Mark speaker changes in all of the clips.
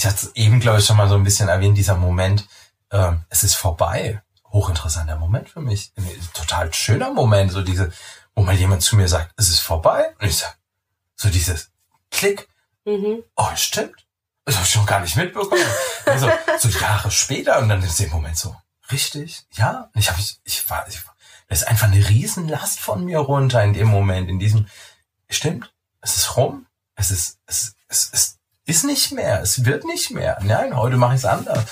Speaker 1: ich hatte es eben, glaube ich, schon mal so ein bisschen erwähnt, dieser Moment, äh, es ist vorbei. Hochinteressanter Moment für mich. Ein total schöner Moment, so diese, wo mal jemand zu mir sagt, es ist vorbei. Und ich sag, so dieses Klick. Mhm. Oh, stimmt. Das habe ich schon gar nicht mitbekommen. also, so Jahre später und dann ist der Moment so, richtig, ja. Und ich habe, ich, ich war, ich, das ist einfach eine Riesenlast von mir runter in dem Moment, in diesem, stimmt, es ist rum, es ist, es, es, es ist nicht mehr, es wird nicht mehr. Nein, heute mache ich es anders.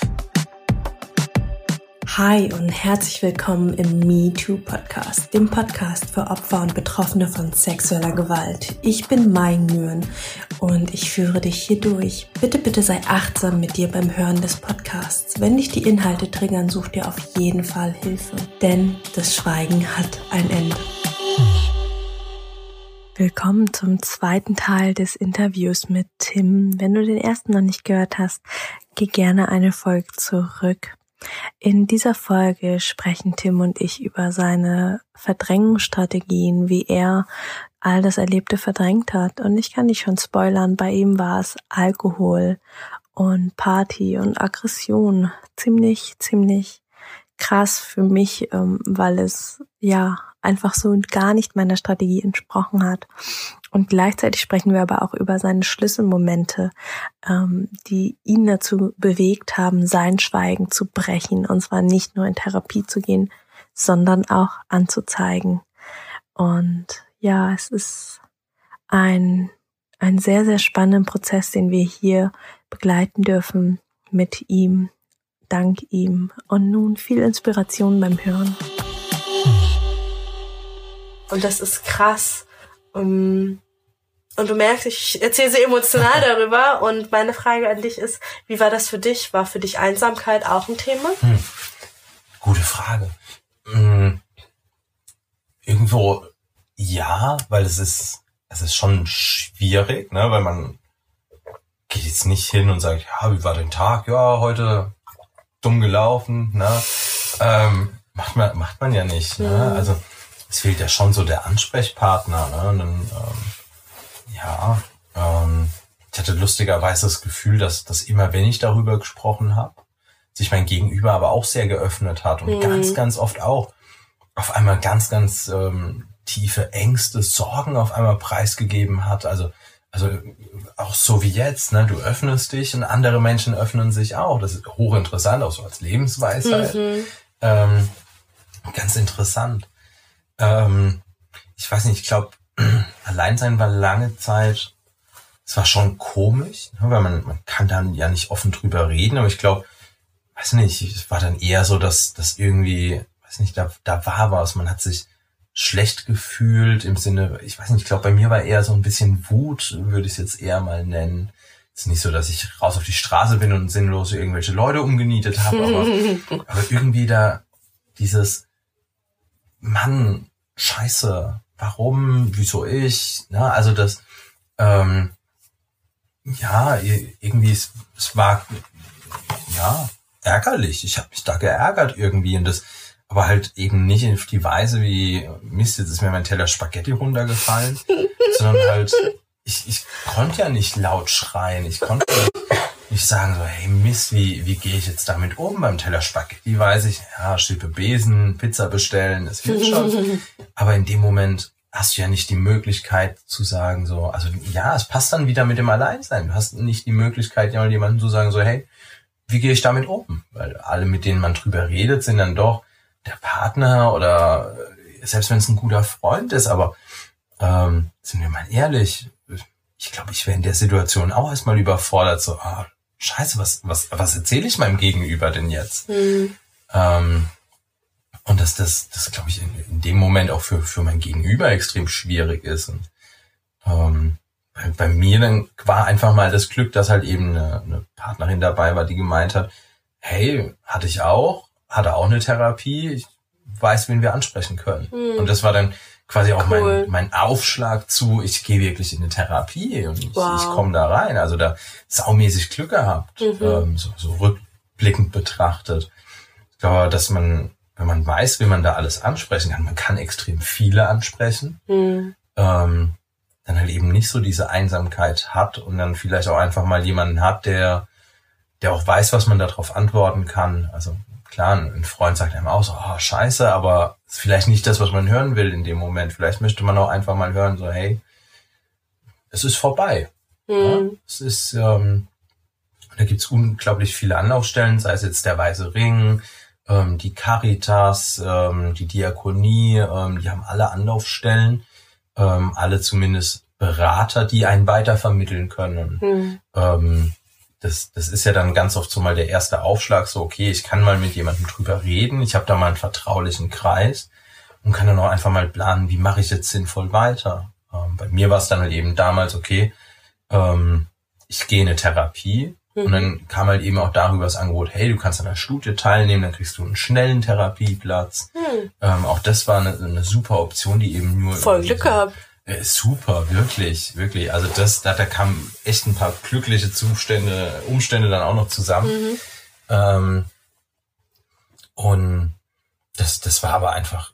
Speaker 2: Hi und herzlich willkommen im Me Too Podcast, dem Podcast für Opfer und Betroffene von sexueller Gewalt. Ich bin Mai Nguyen und ich führe dich hier durch. Bitte, bitte sei achtsam mit dir beim Hören des Podcasts. Wenn dich die Inhalte triggern, such dir auf jeden Fall Hilfe, denn das Schweigen hat ein Ende. Willkommen zum zweiten Teil des Interviews mit Tim. Wenn du den ersten noch nicht gehört hast, geh gerne eine Folge zurück. In dieser Folge sprechen Tim und ich über seine Verdrängungsstrategien, wie er all das Erlebte verdrängt hat. Und ich kann dich schon spoilern, bei ihm war es Alkohol und Party und Aggression. Ziemlich, ziemlich krass für mich, ähm, weil es ja einfach so gar nicht meiner Strategie entsprochen hat. Und gleichzeitig sprechen wir aber auch über seine Schlüsselmomente, ähm, die ihn dazu bewegt haben, sein Schweigen zu brechen. Und zwar nicht nur in Therapie zu gehen, sondern auch anzuzeigen. Und ja, es ist ein, ein sehr, sehr spannender Prozess, den wir hier begleiten dürfen mit ihm, dank ihm. Und nun viel Inspiration beim Hören. Und das ist krass. Um, und du merkst, ich erzähle sehr emotional darüber. Und meine Frage an dich ist, wie war das für dich? War für dich Einsamkeit auch ein Thema? Hm.
Speaker 1: Gute Frage. Hm. Irgendwo ja, weil es ist, es ist schon schwierig, ne, weil man geht jetzt nicht hin und sagt, ja, wie war dein Tag? Ja, heute dumm gelaufen, ne? Ähm, macht man, macht man ja nicht, ne? Mhm. Also es fehlt ja schon so der Ansprechpartner. Ne? Und dann, ähm, ja, ähm, ich hatte lustigerweise das Gefühl, dass, dass immer, wenn ich darüber gesprochen habe, sich mein Gegenüber aber auch sehr geöffnet hat und mhm. ganz, ganz oft auch auf einmal ganz, ganz ähm, tiefe Ängste, Sorgen auf einmal preisgegeben hat. Also, also auch so wie jetzt, ne? Du öffnest dich und andere Menschen öffnen sich auch. Das ist hochinteressant, auch so als Lebensweisheit. Mhm. Ähm, ganz interessant. Ähm, ich weiß nicht, ich glaube, Alleinsein war lange Zeit, es war schon komisch, ne, weil man, man kann dann ja nicht offen drüber reden, aber ich glaube, weiß nicht, es war dann eher so, dass, dass irgendwie, weiß nicht, da, da war was, man hat sich schlecht gefühlt im Sinne, ich weiß nicht, ich glaube, bei mir war eher so ein bisschen Wut, würde ich es jetzt eher mal nennen. Es ist nicht so, dass ich raus auf die Straße bin und sinnlos irgendwelche Leute umgenietet habe, aber, aber irgendwie da dieses, Mann, scheiße, warum, wieso ich, ne? Also das, ähm, ja, irgendwie, es, es war, ja, ärgerlich. Ich habe mich da geärgert irgendwie und das, aber halt eben nicht auf die Weise wie, Mist, jetzt ist mir mein Teller Spaghetti runtergefallen, sondern halt, ich, ich konnte ja nicht laut schreien, ich konnte nicht sagen so, hey Mist, wie, wie gehe ich jetzt damit um beim Teller Spaghetti? Weiß ich, ja, Schippe Besen, Pizza bestellen, das wird schon. Aber in dem Moment hast du ja nicht die Möglichkeit zu sagen so, also ja, es passt dann wieder mit dem Alleinsein. Du hast nicht die Möglichkeit, ja jemandem zu sagen so, hey, wie gehe ich damit um? Weil alle, mit denen man drüber redet, sind dann doch der Partner oder selbst wenn es ein guter Freund ist, aber ähm, sind wir mal ehrlich, ich glaube, ich wäre in der Situation auch erstmal überfordert, so, ah, scheiße, was, was, was erzähle ich meinem Gegenüber denn jetzt? Mhm. Ähm, und dass das, das glaube ich, in, in, dem Moment auch für, für mein Gegenüber extrem schwierig ist. Und ähm, bei, bei mir dann war einfach mal das Glück, dass halt eben eine, eine Partnerin dabei war, die gemeint hat, hey, hatte ich auch, hatte auch eine Therapie, ich weiß, wen wir ansprechen können. Mhm. Und das war dann quasi auch cool. mein, mein Aufschlag zu, ich gehe wirklich in eine Therapie und ich, wow. ich komme da rein. Also da saumäßig Glück gehabt, mhm. ähm, so, so rückblickend betrachtet. Ich glaube, dass man, wenn man weiß, wie man da alles ansprechen kann, man kann extrem viele ansprechen, mhm. ähm, dann halt eben nicht so diese Einsamkeit hat und dann vielleicht auch einfach mal jemanden hat, der der auch weiß, was man darauf antworten kann. Also klar, ein Freund sagt einem auch so, oh, scheiße, aber ist vielleicht nicht das, was man hören will in dem Moment. Vielleicht möchte man auch einfach mal hören, so, hey, es ist vorbei. Mhm. Ja, es ist, ähm, da gibt's unglaublich viele Anlaufstellen, sei es jetzt der Weiße Ring, ähm, die Caritas, ähm, die Diakonie, ähm, die haben alle Anlaufstellen, ähm, alle zumindest Berater, die einen weitervermitteln können. Mhm. Ähm, das, das ist ja dann ganz oft so mal der erste Aufschlag, so okay, ich kann mal mit jemandem drüber reden, ich habe da mal einen vertraulichen Kreis und kann dann auch einfach mal planen, wie mache ich jetzt sinnvoll weiter. Ähm, bei mir war es dann halt eben damals, okay, ähm, ich gehe in eine Therapie mhm. und dann kam halt eben auch darüber das Angebot, hey, du kannst an der Studie teilnehmen, dann kriegst du einen schnellen Therapieplatz. Mhm. Ähm, auch das war eine, eine super Option, die eben nur...
Speaker 3: Voll Glück gehabt.
Speaker 1: Äh, super, wirklich, wirklich. Also das, da, da kamen echt ein paar glückliche Zustände, Umstände dann auch noch zusammen. Mhm. Ähm, und das, das war aber einfach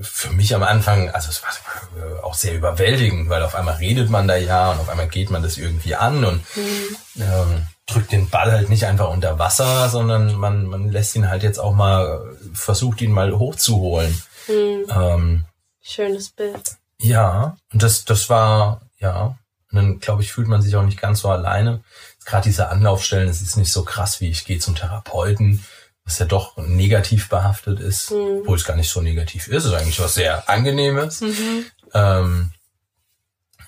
Speaker 1: für mich am Anfang, also es war auch sehr überwältigend, weil auf einmal redet man da ja und auf einmal geht man das irgendwie an und mhm. ähm, drückt den Ball halt nicht einfach unter Wasser, sondern man, man lässt ihn halt jetzt auch mal, versucht ihn mal hochzuholen. Mhm. Ähm,
Speaker 3: Schönes Bild.
Speaker 1: Ja, und das, das war, ja, und dann glaube ich, fühlt man sich auch nicht ganz so alleine. Gerade diese Anlaufstellen, es ist nicht so krass, wie ich gehe zum Therapeuten, was ja doch negativ behaftet ist, mhm. obwohl es gar nicht so negativ ist. Es ist eigentlich was sehr Angenehmes. Mhm. Ähm,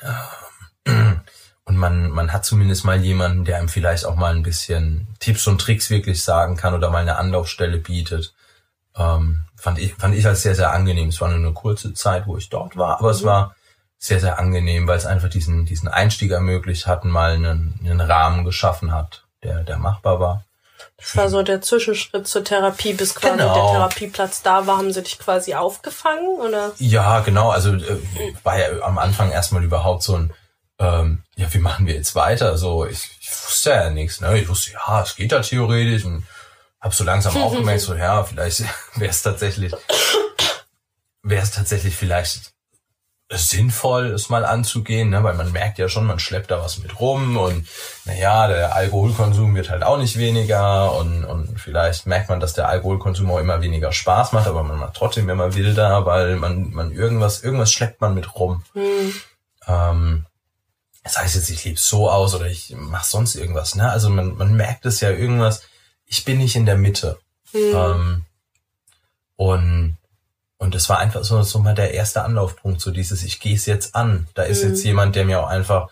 Speaker 1: äh, und man, man hat zumindest mal jemanden, der einem vielleicht auch mal ein bisschen Tipps und Tricks wirklich sagen kann oder mal eine Anlaufstelle bietet. Ähm, fand ich, fand ich als sehr, sehr angenehm. Es war nur eine kurze Zeit, wo ich dort war, aber mhm. es war sehr, sehr angenehm, weil es einfach diesen, diesen Einstieg ermöglicht hat, mal einen, einen Rahmen geschaffen hat, der, der machbar war.
Speaker 3: Das war so der Zwischenschritt zur Therapie, bis quasi genau. der Therapieplatz da war. Haben sie dich quasi aufgefangen, oder?
Speaker 1: Ja, genau. Also äh, war ja am Anfang erstmal überhaupt so ein, ähm, ja, wie machen wir jetzt weiter? So, ich, ich wusste ja nichts, ne? Ich wusste, ja, es geht da theoretisch und hab so langsam auch gemerkt, so ja, vielleicht wäre es tatsächlich, wäre es tatsächlich vielleicht sinnvoll, es mal anzugehen, ne? weil man merkt ja schon, man schleppt da was mit rum und naja, der Alkoholkonsum wird halt auch nicht weniger und, und vielleicht merkt man, dass der Alkoholkonsum auch immer weniger Spaß macht, aber man macht trotzdem immer wilder, weil man, man irgendwas, irgendwas schleppt man mit rum. Mhm. Ähm, das heißt jetzt, ich lebe so aus oder ich mache sonst irgendwas, ne? Also man, man merkt es ja irgendwas, ich bin nicht in der Mitte. Mhm. Ähm, und und das war einfach so, so mal der erste Anlaufpunkt, so dieses, ich gehe es jetzt an. Da ist mhm. jetzt jemand, der mir auch einfach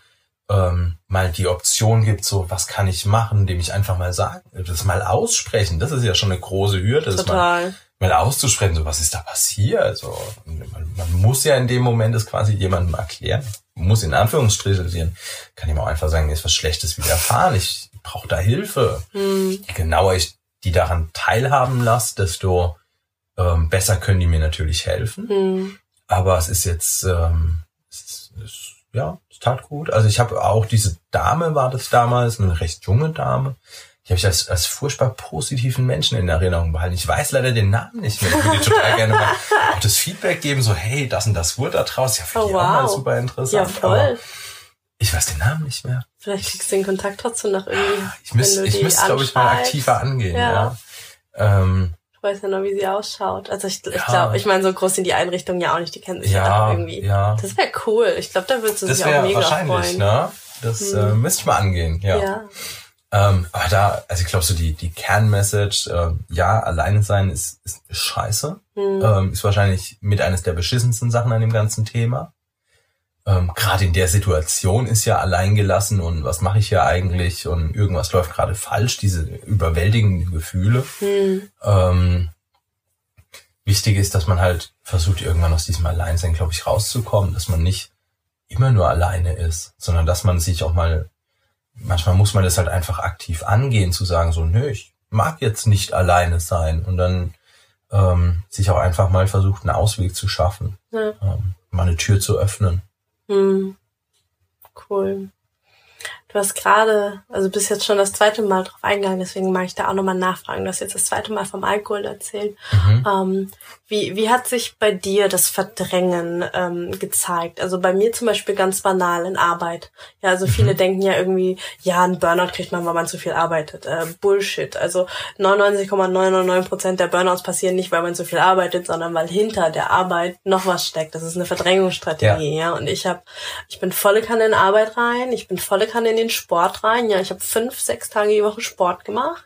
Speaker 1: ähm, mal die Option gibt, so was kann ich machen, dem ich einfach mal sagen, das mal aussprechen. Das ist ja schon eine große Hürde, das mal, mal auszusprechen, so was ist da passiert. So, man, man muss ja in dem Moment das quasi jemandem erklären, muss in Anführungsstrichen, kann ihm auch einfach sagen, ist was Schlechtes widerfahren, ich brauche da Hilfe. Mhm. Je genauer ich die daran teilhaben lasse, desto ähm, besser können die mir natürlich helfen. Mhm. Aber es ist jetzt, ähm, es, es, ja, es tat gut. Also ich habe auch diese Dame war das damals, eine recht junge Dame. Die habe ich als, als furchtbar positiven Menschen in Erinnerung behalten. Ich weiß leider den Namen nicht mehr. Ich würde total gerne mal auch das Feedback geben, so hey, das und das wurde da draus. Ja, finde oh, ich wow. auch mal super interessant. Ja, voll. Ich weiß den Namen nicht mehr.
Speaker 3: Vielleicht kriegst du den Kontakt trotzdem noch irgendwie.
Speaker 1: Ich müsste, ich müsste, glaube ich, mal aktiver angehen. Ja. ja. Ähm,
Speaker 3: weiß ja noch, wie sie ausschaut. Also ich, ich glaube, ich meine, so groß sind die Einrichtungen ja auch nicht, die kennen sich ja, ja irgendwie. Ja. Das wäre cool. Ich glaube, da würdest du sich auch mega wahrscheinlich, freuen.
Speaker 1: Ne? Das hm. äh, müsste ich mal angehen, ja. ja. Ähm, aber da, also ich glaube so die, die Kernmessage, äh, ja, alleine sein ist, ist scheiße. Hm. Ähm, ist wahrscheinlich mit eines der beschissensten Sachen an dem ganzen Thema ähm, gerade in der Situation ist ja alleingelassen und was mache ich hier eigentlich und irgendwas läuft gerade falsch, diese überwältigenden Gefühle. Hm. Ähm, wichtig ist, dass man halt versucht, irgendwann aus diesem Alleinsein, glaube ich, rauszukommen, dass man nicht immer nur alleine ist, sondern dass man sich auch mal, manchmal muss man das halt einfach aktiv angehen, zu sagen, so, nö, ich mag jetzt nicht alleine sein und dann ähm, sich auch einfach mal versucht, einen Ausweg zu schaffen, ja. ähm, mal eine Tür zu öffnen. Hm.
Speaker 3: Cool. Du hast gerade, also bist jetzt schon das zweite Mal drauf eingegangen, deswegen mag ich da auch nochmal nachfragen. Du hast jetzt das zweite Mal vom Alkohol erzählt. Mhm. Ähm, wie, wie hat sich bei dir das Verdrängen ähm, gezeigt? Also bei mir zum Beispiel ganz banal in Arbeit. Ja, also viele mhm. denken ja irgendwie, ja, ein Burnout kriegt man, weil man zu viel arbeitet. Äh, Bullshit. Also 99,999 Prozent der Burnouts passieren nicht, weil man zu viel arbeitet, sondern weil hinter der Arbeit noch was steckt. Das ist eine Verdrängungsstrategie. Ja, ja? und ich habe, ich bin volle Kanne in Arbeit rein, ich bin volle Kanne in den Sport rein. Ja, ich habe fünf, sechs Tage die Woche Sport gemacht.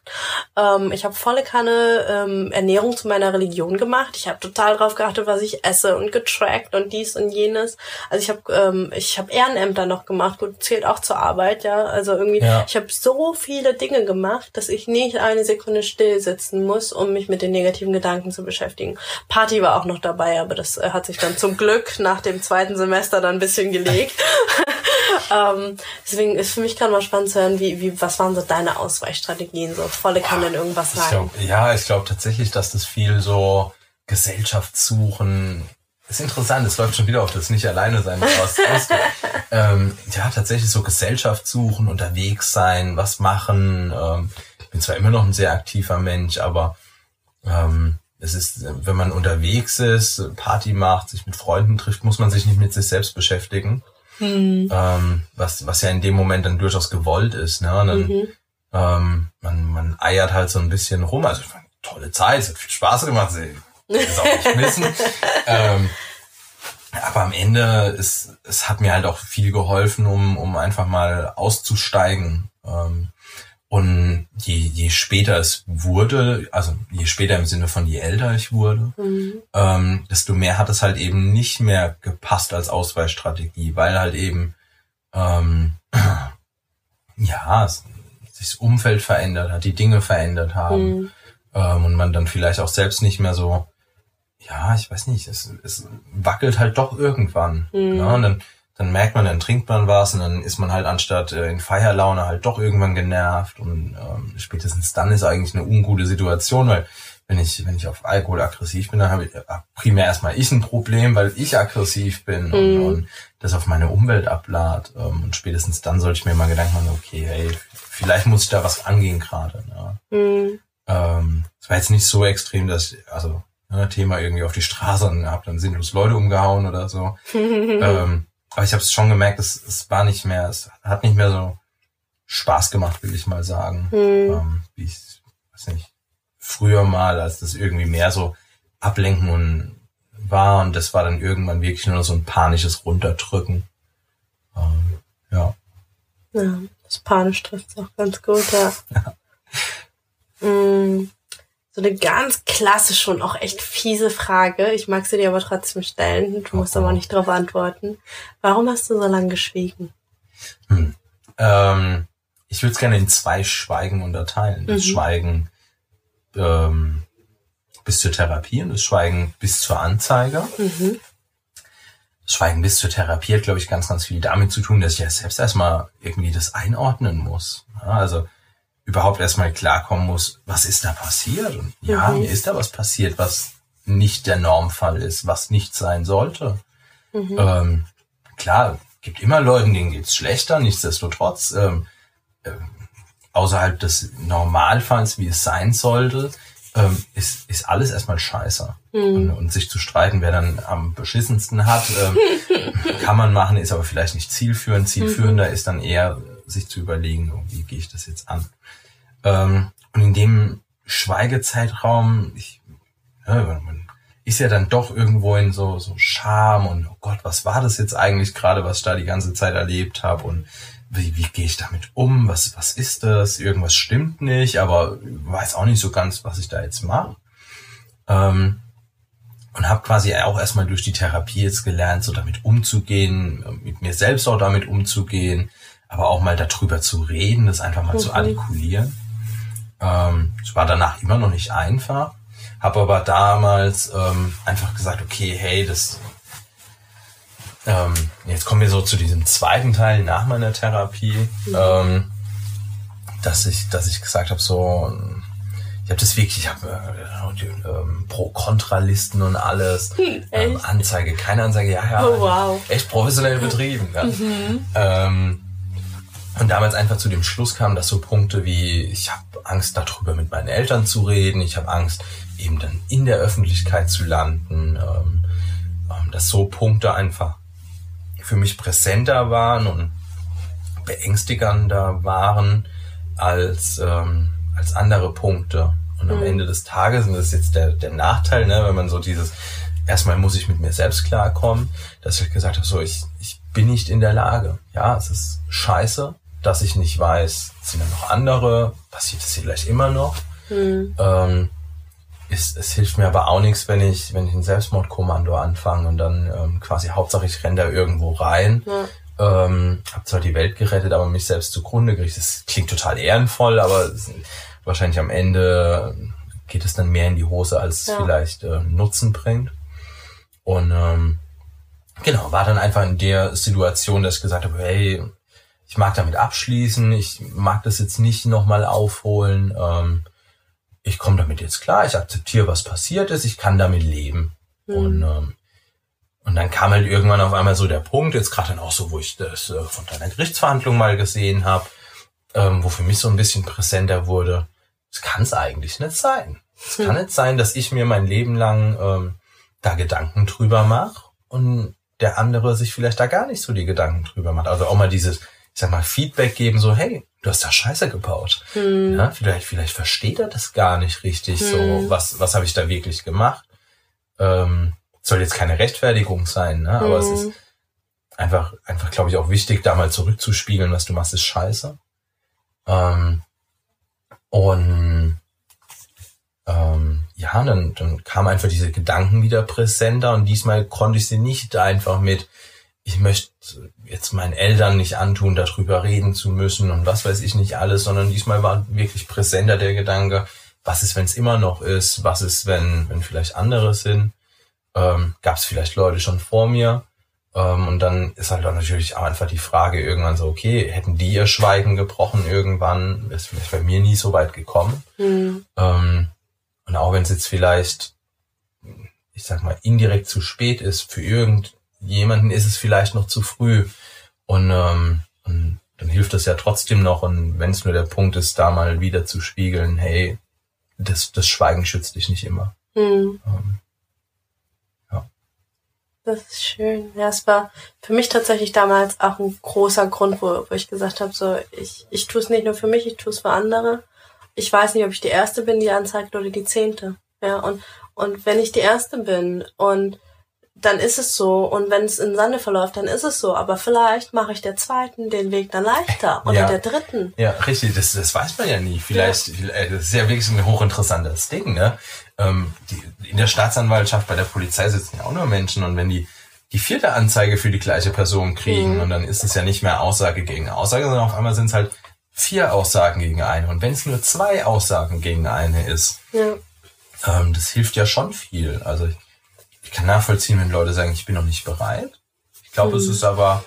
Speaker 3: Ähm, ich habe volle Kanne ähm, Ernährung zu meiner Religion gemacht. Ich habe total drauf geachtet, was ich esse und getrackt und dies und jenes. Also ich habe ähm, ich habe Ehrenämter noch gemacht, gut zählt auch zur Arbeit, ja. Also irgendwie ja. ich habe so viele Dinge gemacht, dass ich nicht eine Sekunde still sitzen muss, um mich mit den negativen Gedanken zu beschäftigen. Party war auch noch dabei, aber das äh, hat sich dann zum Glück nach dem zweiten Semester dann ein bisschen gelegt. ähm, deswegen ist für mich gerade mal spannend zu hören, wie, wie was waren so deine Ausweichstrategien, so volle kann in irgendwas rein.
Speaker 1: Glaub, ja, ich glaube tatsächlich, dass das viel so Gesellschaft suchen. Ist interessant, es läuft schon wieder auf das nicht alleine sein ähm, ja, tatsächlich so Gesellschaft suchen, unterwegs sein, was machen. Ähm, ich bin zwar immer noch ein sehr aktiver Mensch, aber ähm, es ist, wenn man unterwegs ist, Party macht, sich mit Freunden trifft, muss man sich nicht mit sich selbst beschäftigen. Hm. Ähm, was, was ja in dem Moment dann durchaus gewollt ist. Ne? Dann, mhm. ähm, man, man eiert halt so ein bisschen rum. Also tolle Zeit, es hat viel Spaß gemacht ist auch nicht missen. ähm, aber am Ende ist, es hat mir halt auch viel geholfen, um, um einfach mal auszusteigen. Ähm, und je, je später es wurde, also je später im Sinne von je älter ich wurde, mhm. ähm, desto mehr hat es halt eben nicht mehr gepasst als Ausweichstrategie, weil halt eben ähm, ja sich das Umfeld verändert hat, die Dinge verändert haben mhm. ähm, und man dann vielleicht auch selbst nicht mehr so ja, ich weiß nicht, es, es wackelt halt doch irgendwann. Mhm. Ja, und dann, dann merkt man, dann trinkt man was und dann ist man halt anstatt äh, in Feierlaune halt doch irgendwann genervt und ähm, spätestens dann ist eigentlich eine ungute Situation, weil wenn ich, wenn ich auf Alkohol aggressiv bin, dann habe ich äh, primär erstmal ich ein Problem, weil ich aggressiv bin mhm. und, und, das auf meine Umwelt ablad. Ähm, und spätestens dann sollte ich mir mal Gedanken machen, okay, hey, vielleicht muss ich da was angehen gerade. Ja. Mhm. Ähm, es war jetzt nicht so extrem, dass ich, also ne, Thema irgendwie auf die Straße und habe dann sinnlos Leute umgehauen oder so. ähm, aber ich habe es schon gemerkt, es, es war nicht mehr, es hat nicht mehr so Spaß gemacht, will ich mal sagen. Mhm. Ähm, wie ich, weiß nicht, früher mal, als das irgendwie mehr so ablenken und war und das war dann irgendwann wirklich nur so ein panisches Runterdrücken. Ähm, ja.
Speaker 3: Ja, das panisch trifft auch ganz gut, ja. ja. Mm so eine ganz klassische und auch echt fiese Frage. Ich mag sie dir aber trotzdem stellen. Du musst aber nicht darauf antworten. Warum hast du so lange geschwiegen?
Speaker 1: Hm. Ähm, ich würde es gerne in zwei Schweigen unterteilen. Das mhm. Schweigen ähm, bis zur Therapie und das Schweigen bis zur Anzeige. Mhm. Das Schweigen bis zur Therapie hat, glaube ich, ganz, ganz viel damit zu tun, dass ich ja selbst erstmal irgendwie das einordnen muss. Ja, also überhaupt erstmal klarkommen muss, was ist da passiert? Und ja, mhm. mir ist da was passiert, was nicht der Normfall ist, was nicht sein sollte. Mhm. Ähm, klar, gibt immer Leuten, denen geht's schlechter, nichtsdestotrotz, ähm, äh, außerhalb des Normalfalls, wie es sein sollte, ähm, ist, ist alles erstmal scheiße. Mhm. Und, und, sich zu streiten, wer dann am beschissensten hat, ähm, kann man machen, ist aber vielleicht nicht zielführend. Zielführender mhm. ist dann eher, sich zu überlegen, wie gehe ich das jetzt an. Ähm, und in dem Schweigezeitraum, ich, ja, man ist ja dann doch irgendwo in so, so Scham und oh Gott, was war das jetzt eigentlich gerade, was ich da die ganze Zeit erlebt habe und wie, wie gehe ich damit um? Was, was ist das? Irgendwas stimmt nicht, aber weiß auch nicht so ganz, was ich da jetzt mache. Ähm, und habe quasi auch erstmal durch die Therapie jetzt gelernt, so damit umzugehen, mit mir selbst auch damit umzugehen, aber auch mal darüber zu reden, das einfach mal mhm. zu artikulieren. Ähm, es war danach immer noch nicht einfach, habe aber damals ähm, einfach gesagt, okay, hey, das ähm, jetzt kommen wir so zu diesem zweiten Teil nach meiner Therapie, mhm. ähm, dass ich, dass ich gesagt habe, so, ich habe das wirklich, ich habe äh, ähm, Pro-Kontra-Listen und alles, hm, ähm, Anzeige, keine Anzeige, ja, ja,
Speaker 3: oh, wow.
Speaker 1: echt professionell betrieben. Ja. Mhm. Ähm, und damals einfach zu dem Schluss kam, dass so Punkte wie, ich habe Angst darüber mit meinen Eltern zu reden, ich habe Angst eben dann in der Öffentlichkeit zu landen, ähm, ähm, dass so Punkte einfach für mich präsenter waren und beängstigender waren als, ähm, als andere Punkte. Und am mhm. Ende des Tages, und das ist jetzt der, der Nachteil, ne, wenn man so dieses, erstmal muss ich mit mir selbst klarkommen, dass ich gesagt habe, so, ich, ich bin nicht in der Lage. Ja, es ist scheiße, dass ich nicht weiß, sind da noch andere, passiert es vielleicht immer noch. Mhm. Ähm, es, es hilft mir aber auch nichts, wenn ich, wenn ich ein Selbstmordkommando anfange und dann ähm, quasi Hauptsache ich renne da irgendwo rein. Ja. Ähm, hab zwar die Welt gerettet, aber mich selbst zugrunde gerichtet. Das klingt total ehrenvoll, aber wahrscheinlich am Ende geht es dann mehr in die Hose, als ja. es vielleicht äh, Nutzen bringt. Und ähm, genau, war dann einfach in der Situation, dass ich gesagt habe, hey, ich mag damit abschließen, ich mag das jetzt nicht nochmal aufholen. Ähm, ich komme damit jetzt klar, ich akzeptiere, was passiert ist, ich kann damit leben. Mhm. Und, ähm, und dann kam halt irgendwann auf einmal so der Punkt, jetzt gerade dann auch so, wo ich das äh, von deiner Gerichtsverhandlung mal gesehen habe, ähm, wo für mich so ein bisschen präsenter wurde, es kann es eigentlich nicht sein. Es mhm. kann nicht sein, dass ich mir mein Leben lang ähm, da Gedanken drüber mache und der andere sich vielleicht da gar nicht so die Gedanken drüber macht. Also auch mal dieses, sag mal, Feedback geben, so, hey, du hast da Scheiße gebaut. Hm. Ja, vielleicht, vielleicht versteht er das gar nicht richtig, hm. so, was, was habe ich da wirklich gemacht? Ähm, soll jetzt keine Rechtfertigung sein, ne? aber hm. es ist einfach, einfach, glaube ich, auch wichtig, da mal zurückzuspiegeln, was du machst, ist scheiße. Ähm, und ähm, ja, dann, dann kamen einfach diese Gedanken wieder präsenter und diesmal konnte ich sie nicht einfach mit, ich möchte jetzt meinen Eltern nicht antun, darüber reden zu müssen und was weiß ich nicht alles, sondern diesmal war wirklich präsenter der Gedanke, was ist, wenn es immer noch ist, was ist, wenn, wenn vielleicht andere sind, ähm, gab es vielleicht Leute schon vor mir. Ähm, und dann ist halt dann natürlich auch einfach die Frage irgendwann so, okay, hätten die ihr Schweigen gebrochen irgendwann, wäre es vielleicht bei mir nie so weit gekommen. Mhm. Ähm, und auch wenn es jetzt vielleicht, ich sag mal, indirekt zu spät ist für irgend jemanden ist es vielleicht noch zu früh. Und, ähm, und dann hilft es ja trotzdem noch. Und wenn es nur der Punkt ist, da mal wieder zu spiegeln, hey, das, das Schweigen schützt dich nicht immer. Mhm. Ähm,
Speaker 3: ja. Das ist schön. Ja, es war für mich tatsächlich damals auch ein großer Grund, wo, wo ich gesagt habe, so, ich, ich tue es nicht nur für mich, ich tue es für andere. Ich weiß nicht, ob ich die Erste bin, die anzeigt oder die Zehnte. Ja, und, und wenn ich die Erste bin und dann ist es so. Und wenn es in Sande verläuft, dann ist es so. Aber vielleicht mache ich der zweiten den Weg dann leichter oder ja. der dritten.
Speaker 1: Ja, richtig. Das, das weiß man ja nie. Vielleicht, ja. Äh, das ist ja wirklich ein hochinteressantes Ding, ne? Ähm, die, in der Staatsanwaltschaft, bei der Polizei sitzen ja auch nur Menschen und wenn die die vierte Anzeige für die gleiche Person kriegen mhm. und dann ist es ja nicht mehr Aussage gegen Aussage, sondern auf einmal sind es halt vier Aussagen gegen eine. Und wenn es nur zwei Aussagen gegen eine ist, ja. ähm, das hilft ja schon viel. Also ich kann nachvollziehen, wenn Leute sagen, ich bin noch nicht bereit. Ich glaube, mhm. es ist aber,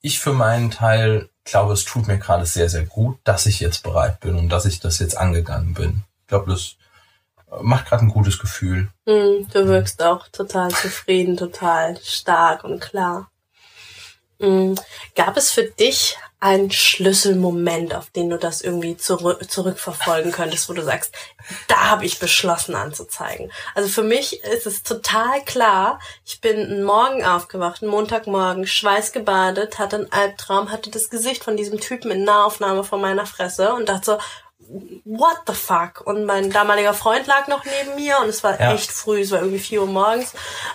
Speaker 1: ich für meinen Teil glaube, es tut mir gerade sehr, sehr gut, dass ich jetzt bereit bin und dass ich das jetzt angegangen bin. Ich glaube, das macht gerade ein gutes Gefühl.
Speaker 3: Mhm, du wirkst auch total zufrieden, total stark und klar. Mhm. Gab es für dich ein Schlüsselmoment, auf den du das irgendwie zurück, zurückverfolgen könntest, wo du sagst, da habe ich beschlossen anzuzeigen. Also für mich ist es total klar, ich bin einen Morgen aufgewacht, einen Montagmorgen, schweißgebadet, hatte einen Albtraum, hatte das Gesicht von diesem Typen in Nahaufnahme vor meiner Fresse und dachte so, what the fuck? Und mein damaliger Freund lag noch neben mir und es war ja. echt früh, es war irgendwie vier Uhr morgens.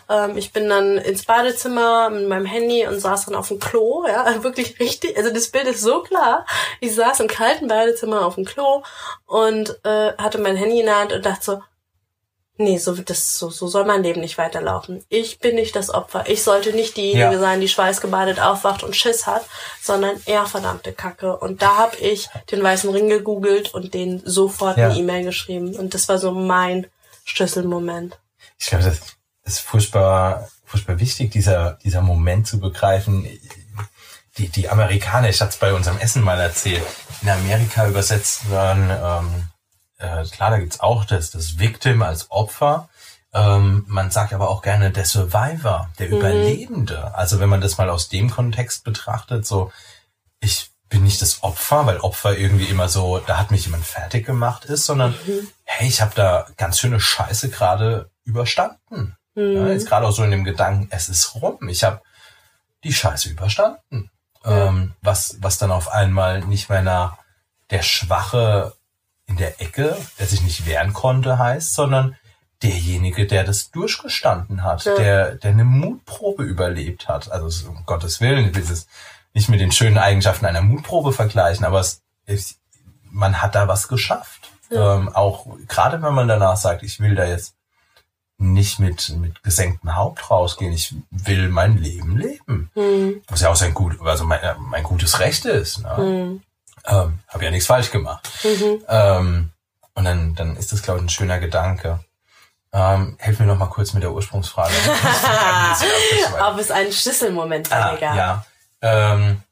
Speaker 3: Ähm, ich bin dann ins Badezimmer mit meinem Handy und saß dann auf dem Klo, ja, wirklich richtig, also das Bild ist so klar. Ich saß im kalten Badezimmer auf dem Klo und äh, hatte mein Handy in der Hand und dachte so, Nee, so, das, so, so soll mein Leben nicht weiterlaufen. Ich bin nicht das Opfer. Ich sollte nicht diejenige ja. sein, die schweißgebadet aufwacht und Schiss hat, sondern er verdammte Kacke. Und da habe ich den weißen Ring gegoogelt und den sofort ja. eine E-Mail geschrieben. Und das war so mein Schlüsselmoment.
Speaker 1: Ich glaube, das ist furchtbar, furchtbar wichtig, dieser, dieser Moment zu begreifen. Die, die Amerikaner, ich hatte es bei unserem Essen mal erzählt, in Amerika übersetzt werden, ähm, äh, klar, da gibt's auch das, das Victim als Opfer. Ähm, man sagt aber auch gerne der Survivor, der mhm. Überlebende. Also wenn man das mal aus dem Kontext betrachtet, so ich bin nicht das Opfer, weil Opfer irgendwie immer so, da hat mich jemand fertig gemacht ist, sondern mhm. hey, ich habe da ganz schöne Scheiße gerade überstanden. Mhm. Ja, jetzt gerade auch so in dem Gedanken, es ist rum. Ich habe die Scheiße überstanden. Ja. Ähm, was, was dann auf einmal nicht mehr nach der Schwache in der Ecke, der sich nicht wehren konnte, heißt, sondern derjenige, der das durchgestanden hat, ja. der, der eine Mutprobe überlebt hat. Also um Gottes Willen, ich will es nicht mit den schönen Eigenschaften einer Mutprobe vergleichen, aber es, es, man hat da was geschafft. Ja. Ähm, auch gerade wenn man danach sagt, ich will da jetzt nicht mit, mit gesenktem Haupt rausgehen, ich will mein Leben leben. Mhm. Was ja auch sein gut, also mein, mein gutes Recht ist. Ne? Mhm. Ähm, Habe ja nichts falsch gemacht. Mhm. Ähm, und dann, dann ist das, glaube ich, ein schöner Gedanke. Ähm, helf mir noch mal kurz mit der Ursprungsfrage.
Speaker 3: Ob es einen Schlüsselmoment bei
Speaker 1: ah, gab. Ja. Ähm,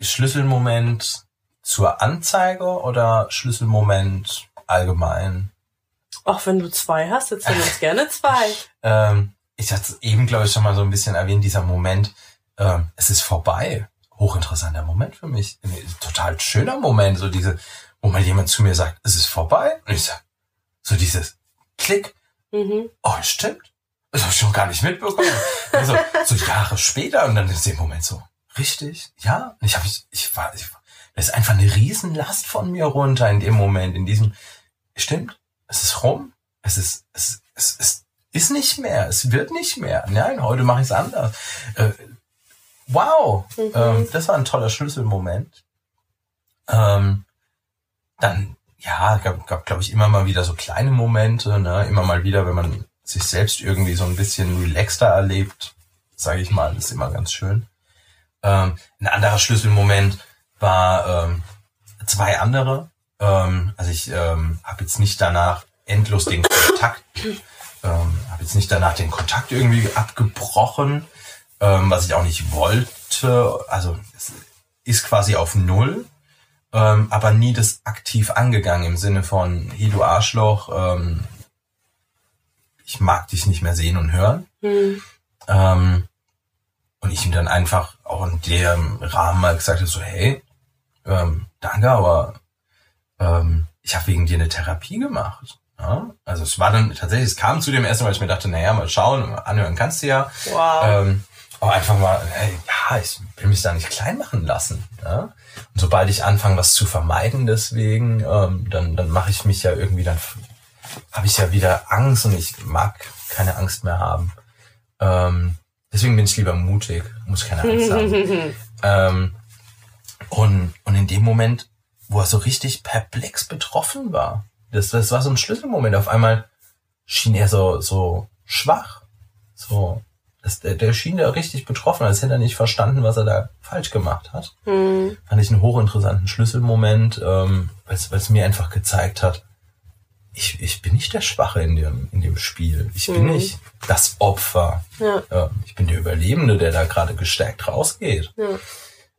Speaker 1: Schlüsselmoment zur Anzeige oder Schlüsselmoment allgemein?
Speaker 3: Auch wenn du zwei hast, erzähl uns gerne zwei.
Speaker 1: ähm, ich hatte eben, glaube ich, schon mal so ein bisschen erwähnt, dieser Moment, ähm, es ist vorbei. Hochinteressanter Moment für mich. Ein total schöner Moment, so diese, wo mal jemand zu mir sagt, es ist vorbei. Und ich sag, so dieses Klick, Mhm. Oh, stimmt. Das habe ich schon gar nicht mitbekommen. also, so Jahre später und dann ist der Moment so, richtig, ja. Und ich habe ich, ich war, ich, das ist einfach eine Riesenlast von mir runter in dem Moment, in diesem, stimmt, es ist rum, es ist, es, es, es ist nicht mehr, es wird nicht mehr. Nein, heute mache ich es anders. Äh, wow, mhm. ähm, das war ein toller Schlüsselmoment. Ähm, dann ja, gab, gab glaube ich, immer mal wieder so kleine Momente, ne? immer mal wieder, wenn man sich selbst irgendwie so ein bisschen relaxter erlebt, sage ich mal, ist immer ganz schön. Ähm, ein anderer Schlüsselmoment war ähm, zwei andere. Ähm, also ich ähm, habe jetzt nicht danach endlos den Kontakt, ähm, habe jetzt nicht danach den Kontakt irgendwie abgebrochen, ähm, was ich auch nicht wollte. Also es ist quasi auf Null ähm, aber nie das aktiv angegangen im Sinne von, hey du Arschloch, ähm, ich mag dich nicht mehr sehen und hören. Mhm. Ähm, und ich ihm dann einfach auch in dem Rahmen mal gesagt habe, so, hey, ähm, danke, aber ähm, ich habe wegen dir eine Therapie gemacht. Ja? Also es war dann tatsächlich, es kam zu dem Essen, weil ich mir dachte, naja, mal schauen, anhören kannst du ja. Wow. Ähm, aber einfach mal, hey, ja, ich will mich da nicht klein machen lassen. Ja? Und sobald ich anfange, was zu vermeiden, deswegen, ähm, dann, dann mache ich mich ja irgendwie, dann habe ich ja wieder Angst und ich mag keine Angst mehr haben. Ähm, deswegen bin ich lieber mutig, muss keine Angst haben. ähm, und, und in dem Moment, wo er so richtig perplex betroffen war, das, das war so ein Schlüsselmoment. Auf einmal schien er so, so schwach, so das, der, der schien da richtig betroffen, als hätte er nicht verstanden, was er da falsch gemacht hat. Mhm. Fand ich einen hochinteressanten Schlüsselmoment, ähm, weil es mir einfach gezeigt hat, ich, ich bin nicht der Schwache in dem, in dem Spiel. Ich mhm. bin nicht das Opfer. Ja. Ähm, ich bin der Überlebende, der da gerade gestärkt rausgeht. Ja.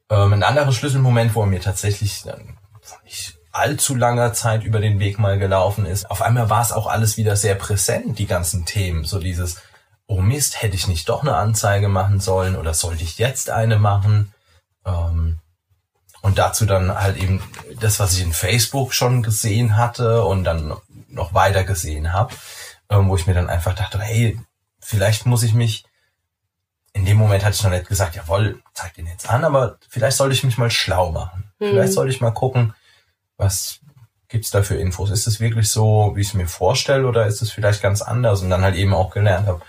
Speaker 1: Ähm, ein anderer Schlüsselmoment, wo er mir tatsächlich dann vor nicht allzu langer Zeit über den Weg mal gelaufen ist. Auf einmal war es auch alles wieder sehr präsent, die ganzen Themen. So dieses, oh Mist, hätte ich nicht doch eine Anzeige machen sollen oder sollte ich jetzt eine machen? Ähm, und dazu dann halt eben das, was ich in Facebook schon gesehen hatte und dann noch weiter gesehen habe, ähm, wo ich mir dann einfach dachte, hey, vielleicht muss ich mich, in dem Moment hatte ich noch nicht gesagt, jawohl, zeig den jetzt an, aber vielleicht sollte ich mich mal schlau machen. Mhm. Vielleicht sollte ich mal gucken, was gibt's da für Infos? Ist es wirklich so, wie ich es mir vorstelle, oder ist es vielleicht ganz anders? Und dann halt eben auch gelernt habe,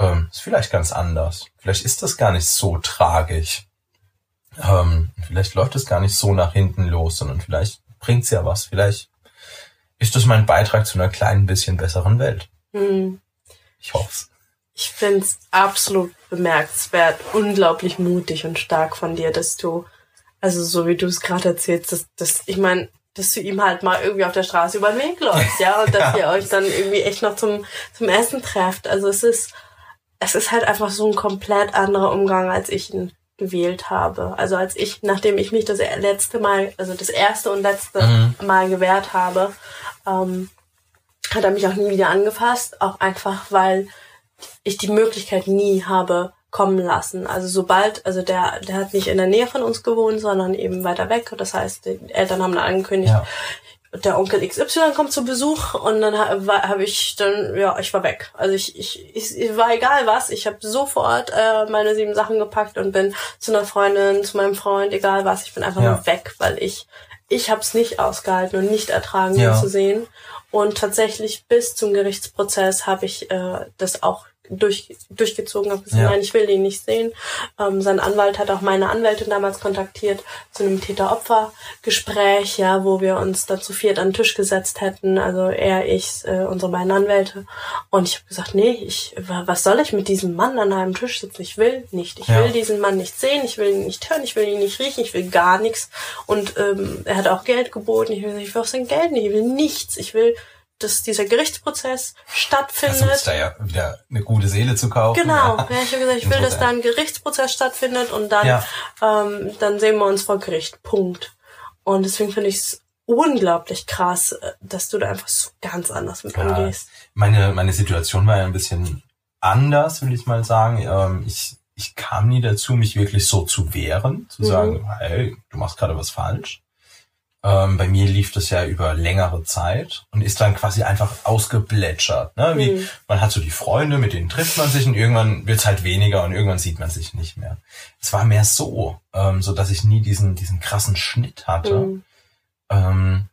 Speaker 1: ähm, ist vielleicht ganz anders. Vielleicht ist das gar nicht so tragisch. Ähm, vielleicht läuft es gar nicht so nach hinten los, sondern vielleicht bringt's ja was. Vielleicht ist das mein Beitrag zu einer kleinen bisschen besseren Welt. Hm. Ich hoffe
Speaker 3: Ich find's absolut bemerkenswert, unglaublich mutig und stark von dir, dass du, also so wie du es gerade erzählst, dass, dass ich meine, dass du ihm halt mal irgendwie auf der Straße über den Weg läufst, ja, und dass ja. ihr euch dann irgendwie echt noch zum, zum Essen trefft. Also es ist, es ist halt einfach so ein komplett anderer Umgang, als ich ihn gewählt habe. Also als ich, nachdem ich mich das letzte Mal, also das erste und letzte mhm. Mal gewehrt habe, ähm, hat er mich auch nie wieder angefasst. Auch einfach, weil ich die Möglichkeit nie habe, kommen lassen. Also sobald, also der, der hat nicht in der Nähe von uns gewohnt, sondern eben weiter weg. Das heißt, die Eltern haben dann angekündigt, ja der Onkel XY kommt zu Besuch und dann habe hab ich dann, ja, ich war weg. Also ich, ich, ich war egal was, ich habe sofort äh, meine sieben Sachen gepackt und bin zu einer Freundin, zu meinem Freund, egal was, ich bin einfach ja. nur weg, weil ich, ich habe es nicht ausgehalten und nicht ertragen, ja. ihn zu sehen. Und tatsächlich bis zum Gerichtsprozess habe ich äh, das auch durch, durchgezogen habe, ja. nein, ich will ihn nicht sehen. Ähm, sein Anwalt hat auch meine Anwältin damals kontaktiert zu einem Täter-Opfer-Gespräch, ja, wo wir uns da zu viert an den Tisch gesetzt hätten, also er, ich, äh, unsere beiden Anwälte. Und ich habe gesagt, nee, ich, was soll ich mit diesem Mann an einem Tisch sitzen? Ich will nicht. Ich ja. will diesen Mann nicht sehen, ich will ihn nicht hören, ich will ihn nicht riechen, ich will gar nichts. Und ähm, er hat auch Geld geboten. Ich will, ich will auch sein Geld nicht, ich will nichts. Ich will dass dieser Gerichtsprozess stattfindet.
Speaker 1: Versuchst da ja wieder eine gute Seele zu kaufen.
Speaker 3: Genau, ja, ja ich habe gesagt, ich will, dass da ein Gerichtsprozess stattfindet und dann, ja. ähm, dann sehen wir uns vor Gericht. Punkt. Und deswegen finde ich es unglaublich krass, äh, dass du da einfach so ganz anders mit ja, umgehst.
Speaker 1: Meine, meine Situation war ja ein bisschen anders, will ich mal sagen. Ähm, ich, ich kam nie dazu, mich wirklich so zu wehren, zu mhm. sagen, hey, du machst gerade was falsch. Ähm, bei mir lief das ja über längere Zeit und ist dann quasi einfach ausgeplätschert. Ne? Wie, mhm. Man hat so die Freunde, mit denen trifft man sich und irgendwann wird's halt weniger und irgendwann sieht man sich nicht mehr. Es war mehr so, ähm, so dass ich nie diesen, diesen krassen Schnitt hatte. Mhm. Ähm,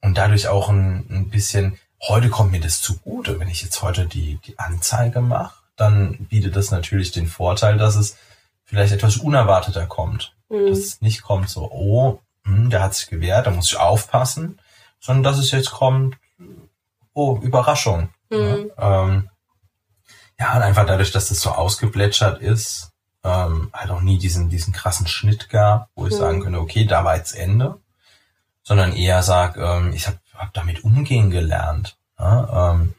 Speaker 1: und dadurch auch ein, ein bisschen, heute kommt mir das zugute, wenn ich jetzt heute die, die Anzeige mache, dann bietet das natürlich den Vorteil, dass es vielleicht etwas unerwarteter kommt. Mhm. Dass es nicht kommt so, oh, hm, der hat sich gewehrt, da muss ich aufpassen, sondern dass es jetzt kommt, oh, Überraschung. Mhm. Ja, ähm, ja, und einfach dadurch, dass das so ausgeplätschert ist, ähm, halt auch nie diesen, diesen krassen Schnitt gab, wo ich mhm. sagen könnte, okay, da war jetzt Ende, sondern eher sag, ähm, ich habe hab damit umgehen gelernt. Ja, ähm,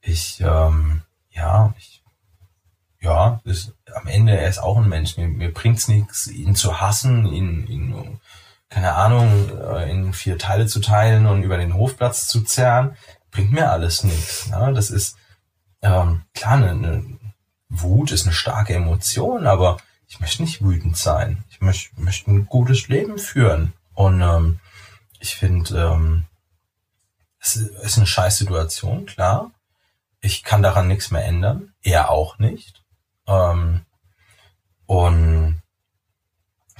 Speaker 1: ich, ähm, ja, ich, ja, ist, am Ende, er ist auch ein Mensch. Mir, mir bringt's nichts, ihn zu hassen, ihn, ihn keine Ahnung, äh, in vier Teile zu teilen und über den Hofplatz zu zerren, bringt mir alles nichts. Ne? Das ist ähm, klar, eine, eine Wut ist eine starke Emotion, aber ich möchte nicht wütend sein. Ich möchte, möchte ein gutes Leben führen. Und ähm, ich finde, ähm, es ist eine scheiß Situation, klar. Ich kann daran nichts mehr ändern. Er auch nicht. Ähm, und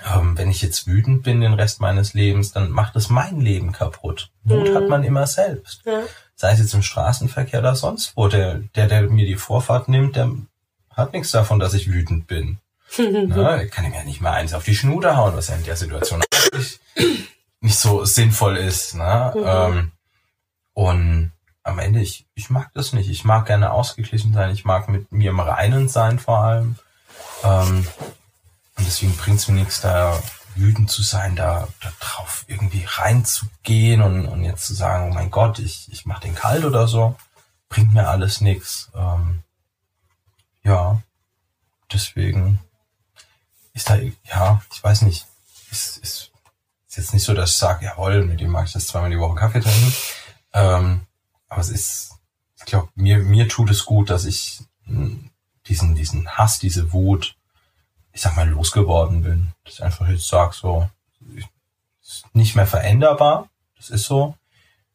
Speaker 1: ähm, wenn ich jetzt wütend bin den Rest meines Lebens, dann macht es mein Leben kaputt. Wut mhm. hat man immer selbst. Ja. Sei es jetzt im Straßenverkehr oder sonst wo. Der, der, der mir die Vorfahrt nimmt, der hat nichts davon, dass ich wütend bin. Na, kann ihm ja nicht mal eins auf die Schnude hauen, was ja in der Situation nicht, nicht so sinnvoll ist. Ne? Mhm. Ähm, und am Ende, ich, ich mag das nicht. Ich mag gerne ausgeglichen sein. Ich mag mit mir im Reinen sein vor allem. Ähm, und deswegen bringt es mir nichts, da wütend zu sein, da, da drauf irgendwie reinzugehen und, und jetzt zu sagen, oh mein Gott, ich, ich mach den kalt oder so, bringt mir alles nichts. Ähm, ja, deswegen ist da, ja, ich weiß nicht, ist, ist, ist jetzt nicht so, dass ich sage, jawohl, mit dem mag ich das zweimal die Woche Kaffee trinken. Ähm, aber es ist, ich glaube, mir, mir tut es gut, dass ich diesen, diesen Hass, diese Wut ich sag mal, losgeworden bin. Ich einfach jetzt sag, so, ist nicht mehr veränderbar. Das ist so.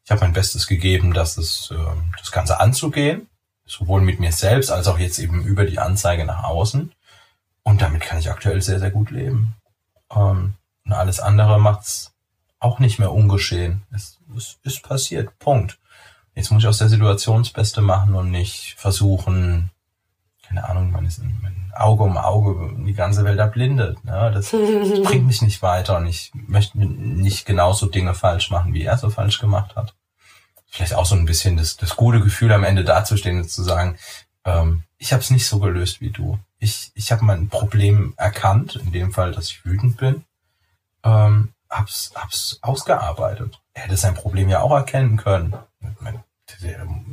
Speaker 1: Ich habe mein Bestes gegeben, dass es, äh, das Ganze anzugehen. Sowohl mit mir selbst als auch jetzt eben über die Anzeige nach außen. Und damit kann ich aktuell sehr, sehr gut leben. Ähm, und alles andere macht's auch nicht mehr ungeschehen. Es, es ist passiert. Punkt. Jetzt muss ich aus der Situation das Beste machen und nicht versuchen, keine Ahnung, man ist mein Auge um Auge die ganze Welt erblindet. Ne? Das, das bringt mich nicht weiter und ich möchte nicht genauso Dinge falsch machen, wie er so falsch gemacht hat. Vielleicht auch so ein bisschen das, das gute Gefühl am Ende dazustehen und zu sagen, ähm, ich habe es nicht so gelöst wie du. Ich, ich habe mein Problem erkannt, in dem Fall, dass ich wütend bin, ähm, hab's, hab's ausgearbeitet. Er hätte sein Problem ja auch erkennen können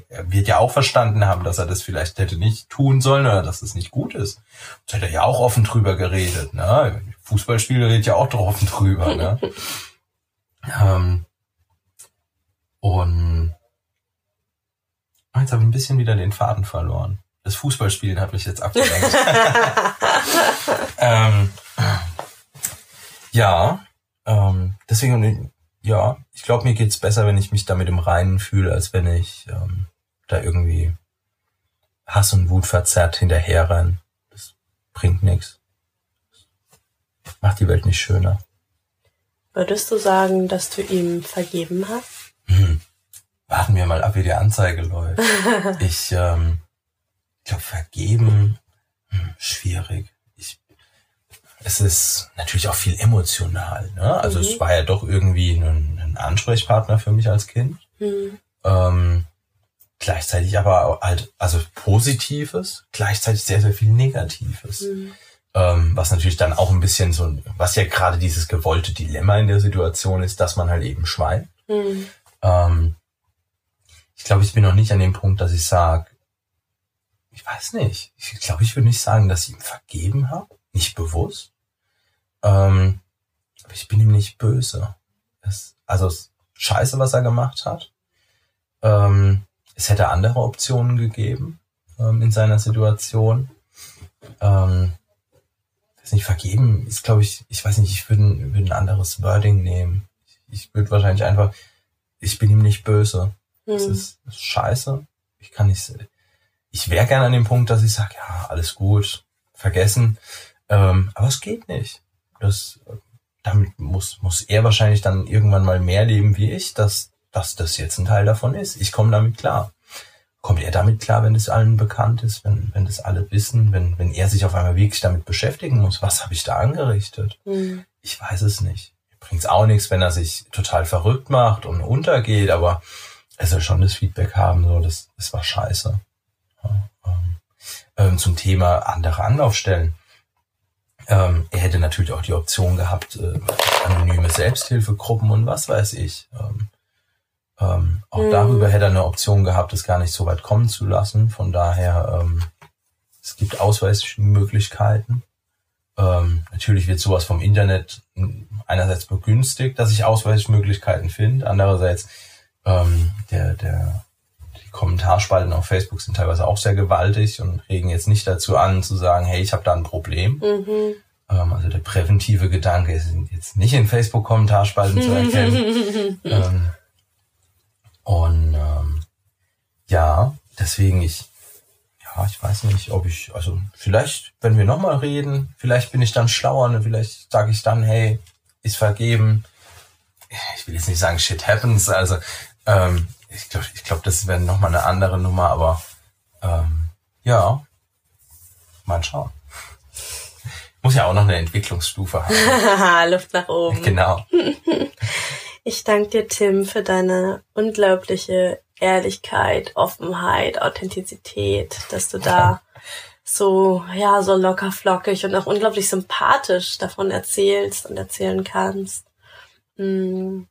Speaker 1: er wird ja auch verstanden haben, dass er das vielleicht hätte nicht tun sollen oder dass es nicht gut ist. Das hätte er ja auch offen drüber geredet. Ne? Fußballspieler redet ja auch offen drüber. Ne? ähm, und jetzt habe ich ein bisschen wieder den Faden verloren. das Fußballspielen hat mich jetzt abgelenkt. ähm, ja, ähm, deswegen, ja, ich glaube, mir geht's besser, wenn ich mich damit im Reinen fühle, als wenn ich ähm, da irgendwie Hass und Wut verzerrt hinterherrennen. Das bringt nichts. Macht die Welt nicht schöner.
Speaker 3: Würdest du sagen, dass du ihm vergeben hast?
Speaker 1: Hm. Warten wir mal ab, wie die Anzeige läuft. ich ähm, glaube, vergeben, hm, schwierig. Es ist natürlich auch viel emotional. Ne? Also mhm. es war ja doch irgendwie ein, ein, Ansprechpartner für mich als Kind. Mhm. Ähm, gleichzeitig aber halt, also Positives, gleichzeitig sehr, sehr viel Negatives. Mhm. Ähm, was natürlich dann auch ein bisschen so, was ja gerade dieses gewollte Dilemma in der Situation ist, dass man halt eben schweigt. Mhm. Ähm, ich glaube, ich bin noch nicht an dem Punkt, dass ich sage, ich weiß nicht, ich glaube, ich würde nicht sagen, dass ich ihm vergeben habe, nicht bewusst. Ähm, aber ich bin ihm nicht böse. Es, also scheiße, was er gemacht hat. Ähm, es hätte andere Optionen gegeben ähm, in seiner Situation. Ähm, das nicht vergeben ist, glaube ich, ich weiß nicht, ich würde ein, würd ein anderes Wording nehmen. Ich, ich würde wahrscheinlich einfach, ich bin ihm nicht böse. Es hm. ist, ist, scheiße. Ich kann nicht, ich wäre gerne an dem Punkt, dass ich sage, ja, alles gut, vergessen. Ähm, aber es geht nicht. Das, damit muss, muss er wahrscheinlich dann irgendwann mal mehr leben wie ich, dass, dass das jetzt ein Teil davon ist. Ich komme damit klar. Kommt er damit klar, wenn es allen bekannt ist, wenn, wenn das alle wissen, wenn, wenn er sich auf einmal wirklich damit beschäftigen muss? Was habe ich da angerichtet? Mhm. Ich weiß es nicht. Bringt es auch nichts, wenn er sich total verrückt macht und untergeht, aber er soll schon das Feedback haben, so, das, das war scheiße. Ja, ähm, ähm, zum Thema andere Anlaufstellen. Ähm, er hätte natürlich auch die Option gehabt, äh, anonyme Selbsthilfegruppen und was weiß ich. Ähm, ähm, auch mhm. darüber hätte er eine Option gehabt, es gar nicht so weit kommen zu lassen. Von daher, ähm, es gibt Ausweismöglichkeiten. Ähm, natürlich wird sowas vom Internet einerseits begünstigt, dass ich Ausweismöglichkeiten finde. Andererseits, ähm, der, der, Kommentarspalten auf Facebook sind teilweise auch sehr gewaltig und regen jetzt nicht dazu an, zu sagen, hey, ich habe da ein Problem. Mhm. Ähm, also der präventive Gedanke ist jetzt nicht in Facebook-Kommentarspalten zu erkennen. ähm, und ähm, ja, deswegen ich, ja, ich weiß nicht, ob ich, also vielleicht, wenn wir nochmal reden, vielleicht bin ich dann schlauer, ne? vielleicht sage ich dann, hey, ist vergeben. Ich will jetzt nicht sagen, shit happens, also ähm, ich glaube, ich glaub, das wäre nochmal eine andere Nummer, aber ähm, ja, mal schauen. Muss ja auch noch eine Entwicklungsstufe
Speaker 3: haben. Luft nach oben.
Speaker 1: Genau.
Speaker 3: Ich danke dir, Tim, für deine unglaubliche Ehrlichkeit, Offenheit, Authentizität, dass du da so, ja, so locker flockig und auch unglaublich sympathisch davon erzählst und erzählen kannst. Hm.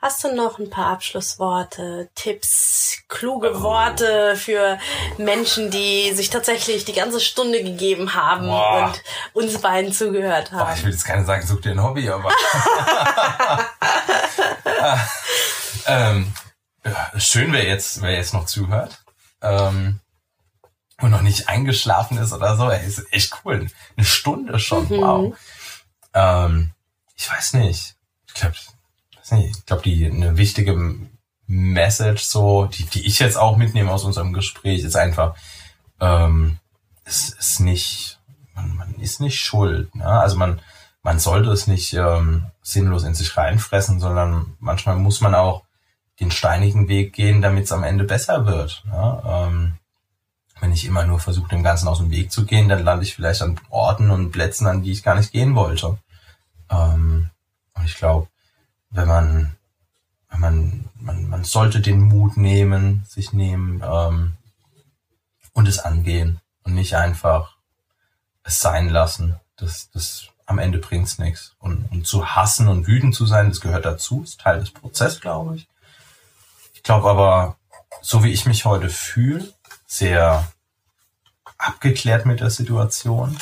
Speaker 3: Hast du noch ein paar Abschlussworte, Tipps, kluge oh. Worte für Menschen, die sich tatsächlich die ganze Stunde gegeben haben Boah. und uns beiden zugehört haben?
Speaker 1: Boah, ich will jetzt keine sagen, such dir ein Hobby, aber. ähm, schön, wer jetzt, wer jetzt noch zuhört. Ähm, und noch nicht eingeschlafen ist oder so. Ey, ist echt cool. Eine Stunde schon, mhm. wow. Ähm, ich weiß nicht. Ich glaube, ich glaube, die eine wichtige Message, so, die, die ich jetzt auch mitnehme aus unserem Gespräch, ist einfach, ähm, es ist nicht, man, man ist nicht schuld. Ne? Also man, man sollte es nicht ähm, sinnlos in sich reinfressen, sondern manchmal muss man auch den steinigen Weg gehen, damit es am Ende besser wird. Ne? Ähm, wenn ich immer nur versuche, dem Ganzen aus dem Weg zu gehen, dann lande ich vielleicht an Orten und Plätzen, an die ich gar nicht gehen wollte. Ähm, und ich glaube, wenn man, wenn man, man, man sollte den Mut nehmen, sich nehmen ähm, und es angehen und nicht einfach es sein lassen. Das, das am Ende bringt's nichts. Und, und zu hassen und wütend zu sein, das gehört dazu, ist Teil des Prozesses, glaube ich. Ich glaube aber, so wie ich mich heute fühle, sehr abgeklärt mit der Situation.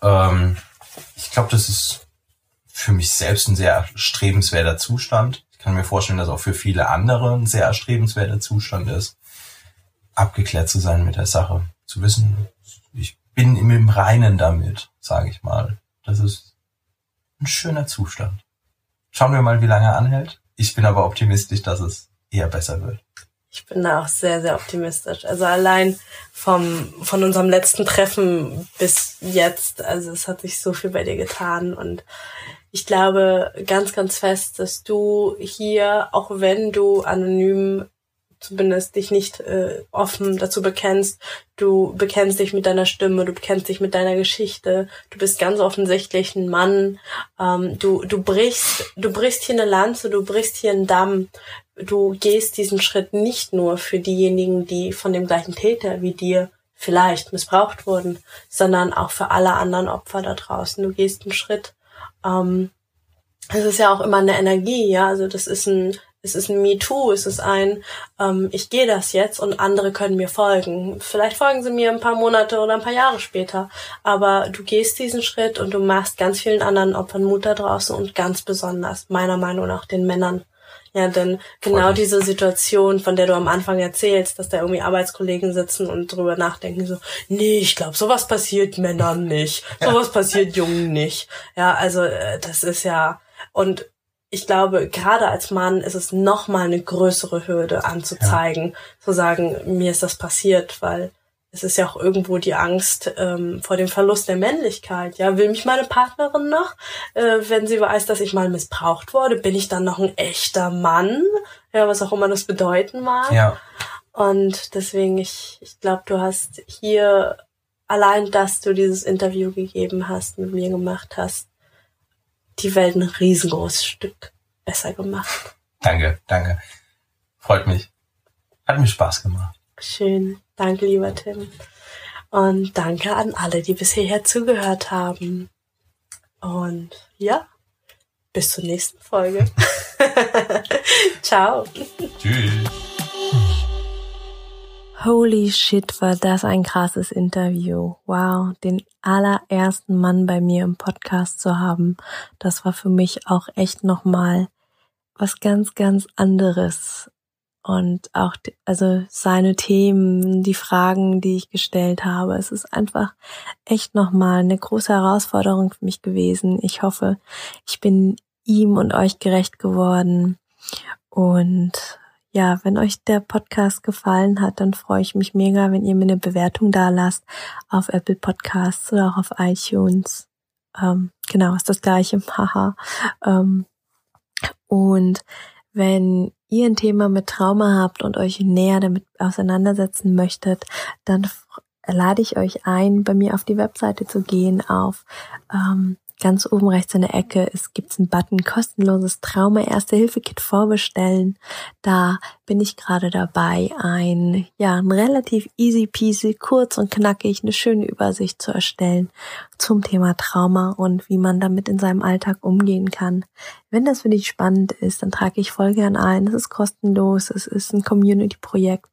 Speaker 1: Ähm, ich glaube, das ist für mich selbst ein sehr erstrebenswerter Zustand. Ich kann mir vorstellen, dass auch für viele andere ein sehr erstrebenswerter Zustand ist, abgeklärt zu sein mit der Sache. zu wissen, ich bin im Reinen damit, sage ich mal. Das ist ein schöner Zustand. Schauen wir mal, wie lange er anhält. Ich bin aber optimistisch, dass es eher besser wird.
Speaker 3: Ich bin da auch sehr, sehr optimistisch. Also allein vom, von unserem letzten Treffen bis jetzt, also es hat sich so viel bei dir getan und ich glaube ganz, ganz fest, dass du hier, auch wenn du anonym zumindest dich nicht äh, offen dazu bekennst. Du bekennst dich mit deiner Stimme, du bekennst dich mit deiner Geschichte. Du bist ganz offensichtlich ein Mann. Ähm, du du brichst du brichst hier eine Lanze, du brichst hier einen Damm. Du gehst diesen Schritt nicht nur für diejenigen, die von dem gleichen Täter wie dir vielleicht missbraucht wurden, sondern auch für alle anderen Opfer da draußen. Du gehst einen Schritt. Ähm, es ist ja auch immer eine Energie, ja. Also das ist ein es ist ein MeToo, es ist ein, ähm, ich gehe das jetzt und andere können mir folgen. Vielleicht folgen sie mir ein paar Monate oder ein paar Jahre später, aber du gehst diesen Schritt und du machst ganz vielen anderen Opfern Mut da draußen und ganz besonders, meiner Meinung nach, den Männern. Ja, denn genau diese Situation, von der du am Anfang erzählst, dass da irgendwie Arbeitskollegen sitzen und drüber nachdenken, so, nee, ich glaube, sowas passiert Männern nicht, sowas passiert Jungen nicht. Ja, also äh, das ist ja, und ich glaube, gerade als Mann ist es noch mal eine größere Hürde anzuzeigen, ja. zu sagen, mir ist das passiert, weil es ist ja auch irgendwo die Angst ähm, vor dem Verlust der Männlichkeit. Ja, will mich meine Partnerin noch, äh, wenn sie weiß, dass ich mal missbraucht wurde, bin ich dann noch ein echter Mann? Ja, was auch immer das bedeuten mag.
Speaker 1: Ja.
Speaker 3: Und deswegen, ich, ich glaube, du hast hier allein, dass du dieses Interview gegeben hast, mit mir gemacht hast, die Welt ein riesengroßes Stück besser gemacht.
Speaker 1: Danke, danke. Freut mich. Hat mir Spaß gemacht.
Speaker 3: Schön. Danke, lieber Tim. Und danke an alle, die bis hierher zugehört haben. Und ja, bis zur nächsten Folge. Ciao.
Speaker 1: Tschüss.
Speaker 3: Holy shit, war das ein krasses Interview. Wow, den allerersten Mann bei mir im Podcast zu haben, das war für mich auch echt nochmal was ganz, ganz anderes. Und auch, also seine Themen, die Fragen, die ich gestellt habe, es ist einfach echt nochmal eine große Herausforderung für mich gewesen. Ich hoffe, ich bin ihm und euch gerecht geworden. Und ja, wenn euch der Podcast gefallen hat, dann freue ich mich mega, wenn ihr mir eine Bewertung da lasst auf Apple Podcasts oder auch auf iTunes. Ähm, genau, ist das gleiche. Haha. ähm, und wenn ihr ein Thema mit Trauma habt und euch näher damit auseinandersetzen möchtet, dann lade ich euch ein, bei mir auf die Webseite zu gehen, auf ähm, Ganz oben rechts in der Ecke es gibt einen Button kostenloses Trauma Erste Hilfe Kit vorbestellen. Da bin ich gerade dabei, ein ja ein relativ easy peasy, kurz und knackig eine schöne Übersicht zu erstellen zum Thema Trauma und wie man damit in seinem Alltag umgehen kann. Wenn das für dich spannend ist, dann trage ich voll gern ein. Es ist kostenlos. Es ist ein Community-Projekt,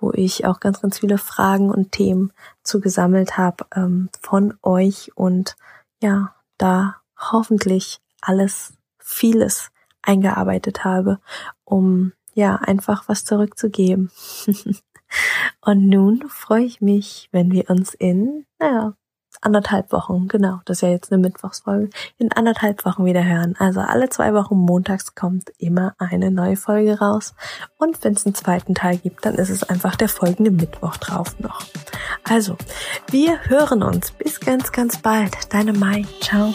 Speaker 3: wo ich auch ganz, ganz viele Fragen und Themen zugesammelt habe ähm, von euch und ja, da hoffentlich alles, vieles eingearbeitet habe, um ja einfach was zurückzugeben. Und nun freue ich mich, wenn wir uns in, naja, anderthalb Wochen, genau, das ist ja jetzt eine Mittwochsfolge, in anderthalb Wochen wieder hören. Also alle zwei Wochen montags kommt immer eine neue Folge raus. Und wenn es einen zweiten Teil gibt, dann ist es einfach der folgende Mittwoch drauf noch. Also, wir hören uns. Bis ganz, ganz bald. Deine Mai. Ciao.